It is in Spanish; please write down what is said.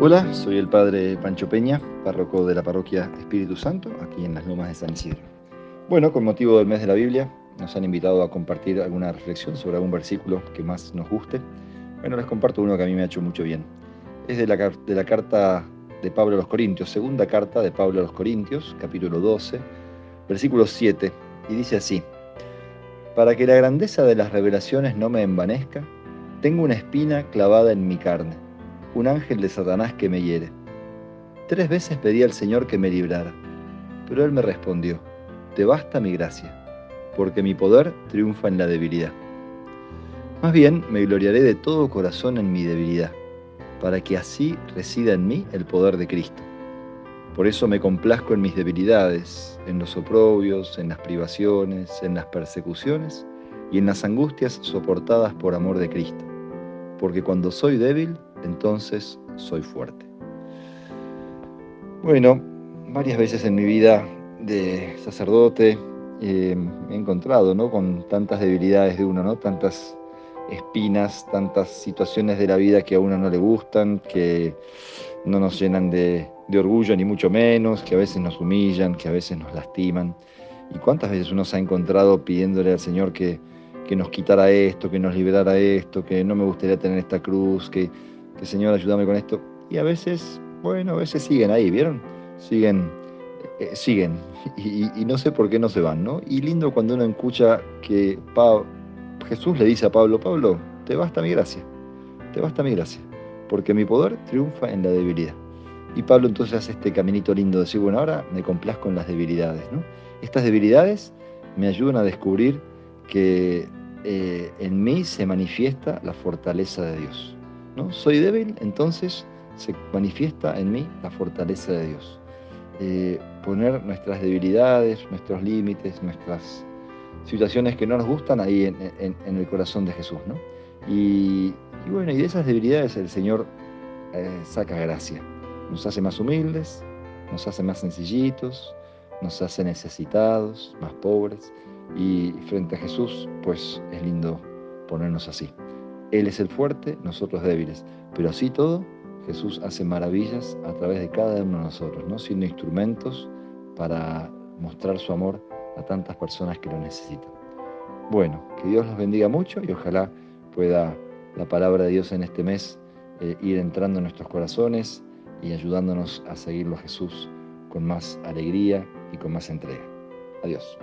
Hola, soy el padre Pancho Peña, párroco de la parroquia Espíritu Santo, aquí en las Lomas de San Isidro. Bueno, con motivo del mes de la Biblia, nos han invitado a compartir alguna reflexión sobre algún versículo que más nos guste. Bueno, les comparto uno que a mí me ha hecho mucho bien. Es de la, de la carta de Pablo a los Corintios, segunda carta de Pablo a los Corintios, capítulo 12, versículo 7, y dice así, Para que la grandeza de las revelaciones no me envanezca, tengo una espina clavada en mi carne, un ángel de Satanás que me hiere. Tres veces pedí al Señor que me librara, pero Él me respondió, Te basta mi gracia, porque mi poder triunfa en la debilidad. Más bien me gloriaré de todo corazón en mi debilidad, para que así resida en mí el poder de Cristo. Por eso me complazco en mis debilidades, en los oprobios, en las privaciones, en las persecuciones y en las angustias soportadas por amor de Cristo porque cuando soy débil, entonces soy fuerte. Bueno, varias veces en mi vida de sacerdote eh, me he encontrado ¿no? con tantas debilidades de uno, ¿no? tantas espinas, tantas situaciones de la vida que a uno no le gustan, que no nos llenan de, orgullo ni mucho menos, que a veces nos humillan, que a veces nos lastiman. ¿Y cuántas veces uno se ha encontrado pidiéndole al Señor que, que nos quitara esto, que nos liberara esto, que no me gustaría tener esta cruz, que, que Señor ayúdame con esto. Y a veces, bueno, a veces siguen ahí, ¿vieron? Siguen, eh, siguen. Y, no sé por qué no se van, ¿no? Y lindo cuando uno escucha que Jesús le dice a Pablo, Pablo, te basta mi gracia, te basta mi gracia, porque mi poder triunfa en la debilidad. Y Pablo entonces hace este caminito lindo de decir, bueno, ahora me complazco en las debilidades, ¿no? Estas debilidades me ayudan a descubrir que eh, en mí se manifiesta la fortaleza de Dios. Soy débil, entonces se manifiesta en mí la fortaleza de Dios. Eh, poner nuestras debilidades, nuestros límites, nuestras situaciones que no nos gustan ahí en, el corazón de Jesús. ¿no? Y, bueno, y de esas debilidades el Señor eh, saca gracia. Nos hace más humildes, nos hace más sencillitos, nos hace necesitados, más pobres. Y frente a Jesús, pues es lindo ponernos así. Él es el fuerte, nosotros débiles. Pero así todo, Jesús hace maravillas a través de cada uno de nosotros, ¿no? siendo instrumentos para mostrar su amor a tantas personas que lo necesitan. Bueno, que Dios los bendiga mucho y ojalá pueda la palabra de Dios en este mes eh, ir entrando en nuestros corazones y ayudándonos a seguirlo a Jesús con más alegría y con más entrega. Adiós.